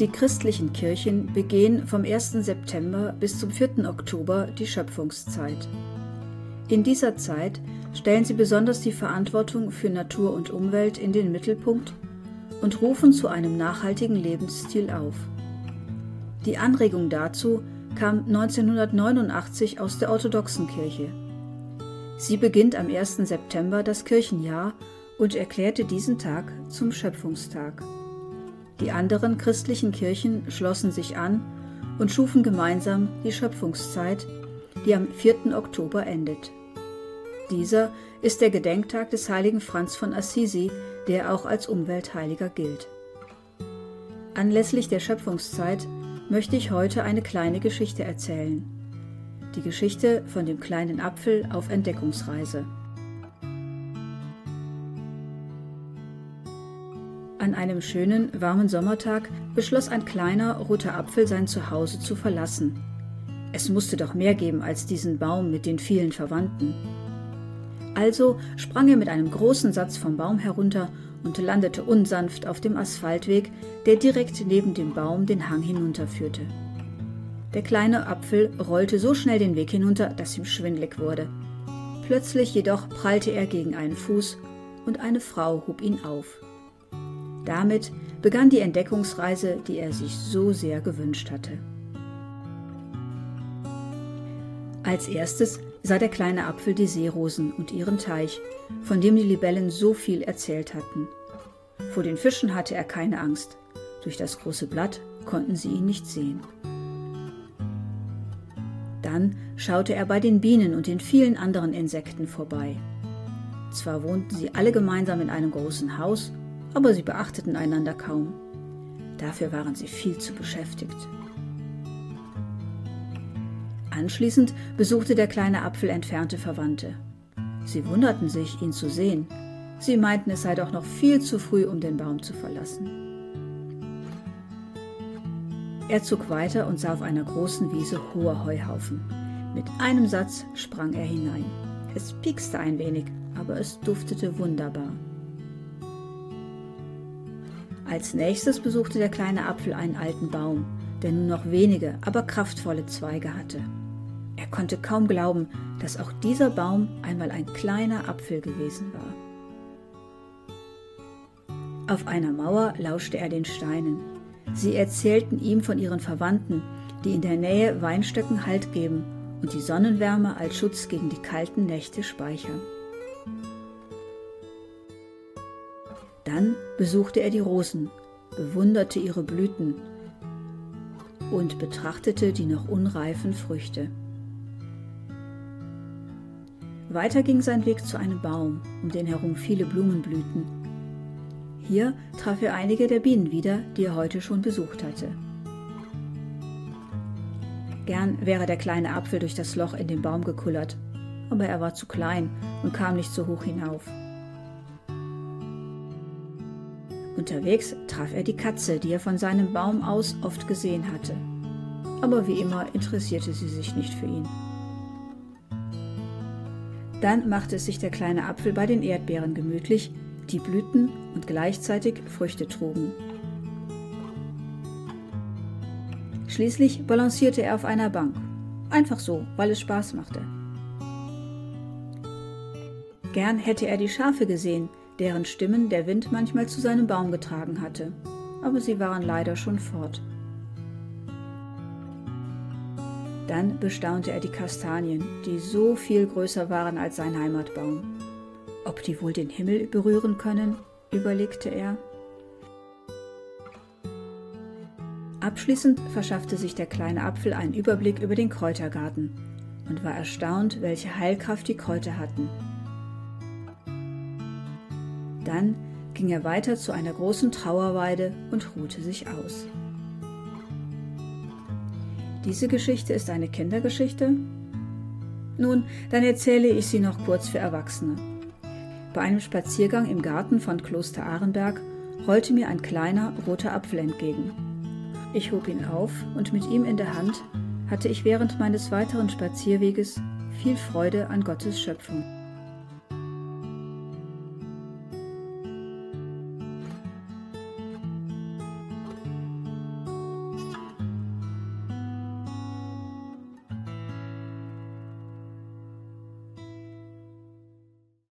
Die christlichen Kirchen begehen vom 1. September bis zum 4. Oktober die Schöpfungszeit. In dieser Zeit stellen sie besonders die Verantwortung für Natur und Umwelt in den Mittelpunkt und rufen zu einem nachhaltigen Lebensstil auf. Die Anregung dazu kam 1989 aus der orthodoxen Kirche. Sie beginnt am 1. September das Kirchenjahr und erklärte diesen Tag zum Schöpfungstag. Die anderen christlichen Kirchen schlossen sich an und schufen gemeinsam die Schöpfungszeit, die am 4. Oktober endet. Dieser ist der Gedenktag des heiligen Franz von Assisi, der auch als Umweltheiliger gilt. Anlässlich der Schöpfungszeit möchte ich heute eine kleine Geschichte erzählen. Die Geschichte von dem kleinen Apfel auf Entdeckungsreise. An einem schönen, warmen Sommertag beschloss ein kleiner, roter Apfel sein Zuhause zu verlassen. Es musste doch mehr geben als diesen Baum mit den vielen Verwandten. Also sprang er mit einem großen Satz vom Baum herunter und landete unsanft auf dem Asphaltweg, der direkt neben dem Baum den Hang hinunterführte. Der kleine Apfel rollte so schnell den Weg hinunter, dass ihm schwindlig wurde. Plötzlich jedoch prallte er gegen einen Fuß und eine Frau hob ihn auf. Damit begann die Entdeckungsreise, die er sich so sehr gewünscht hatte. Als erstes sah der kleine Apfel die Seerosen und ihren Teich, von dem die Libellen so viel erzählt hatten. Vor den Fischen hatte er keine Angst. Durch das große Blatt konnten sie ihn nicht sehen. Dann schaute er bei den Bienen und den vielen anderen Insekten vorbei. Zwar wohnten sie alle gemeinsam in einem großen Haus, aber sie beachteten einander kaum. Dafür waren sie viel zu beschäftigt. Anschließend besuchte der kleine Apfel entfernte Verwandte. Sie wunderten sich, ihn zu sehen. Sie meinten, es sei doch noch viel zu früh, um den Baum zu verlassen. Er zog weiter und sah auf einer großen Wiese hohe Heuhaufen. Mit einem Satz sprang er hinein. Es piekste ein wenig, aber es duftete wunderbar. Als nächstes besuchte der kleine Apfel einen alten Baum, der nur noch wenige, aber kraftvolle Zweige hatte. Er konnte kaum glauben, dass auch dieser Baum einmal ein kleiner Apfel gewesen war. Auf einer Mauer lauschte er den Steinen. Sie erzählten ihm von ihren Verwandten, die in der Nähe Weinstöcken Halt geben und die Sonnenwärme als Schutz gegen die kalten Nächte speichern. Dann besuchte er die Rosen, bewunderte ihre Blüten und betrachtete die noch unreifen Früchte. Weiter ging sein Weg zu einem Baum, um den herum viele Blumen blühten. Hier traf er einige der Bienen wieder, die er heute schon besucht hatte. Gern wäre der kleine Apfel durch das Loch in den Baum gekullert, aber er war zu klein und kam nicht so hoch hinauf. Unterwegs traf er die Katze, die er von seinem Baum aus oft gesehen hatte. Aber wie immer interessierte sie sich nicht für ihn. Dann machte es sich der kleine Apfel bei den Erdbeeren gemütlich, die blühten und gleichzeitig Früchte trugen. Schließlich balancierte er auf einer Bank. Einfach so, weil es Spaß machte. Gern hätte er die Schafe gesehen, deren Stimmen der Wind manchmal zu seinem Baum getragen hatte, aber sie waren leider schon fort. Dann bestaunte er die Kastanien, die so viel größer waren als sein Heimatbaum. Ob die wohl den Himmel berühren können, überlegte er. Abschließend verschaffte sich der kleine Apfel einen Überblick über den Kräutergarten und war erstaunt, welche Heilkraft die Kräuter hatten. Dann ging er weiter zu einer großen Trauerweide und ruhte sich aus. Diese Geschichte ist eine Kindergeschichte? Nun, dann erzähle ich sie noch kurz für Erwachsene. Bei einem Spaziergang im Garten von Kloster Ahrenberg rollte mir ein kleiner roter Apfel entgegen. Ich hob ihn auf und mit ihm in der Hand hatte ich während meines weiteren Spazierweges viel Freude an Gottes Schöpfung.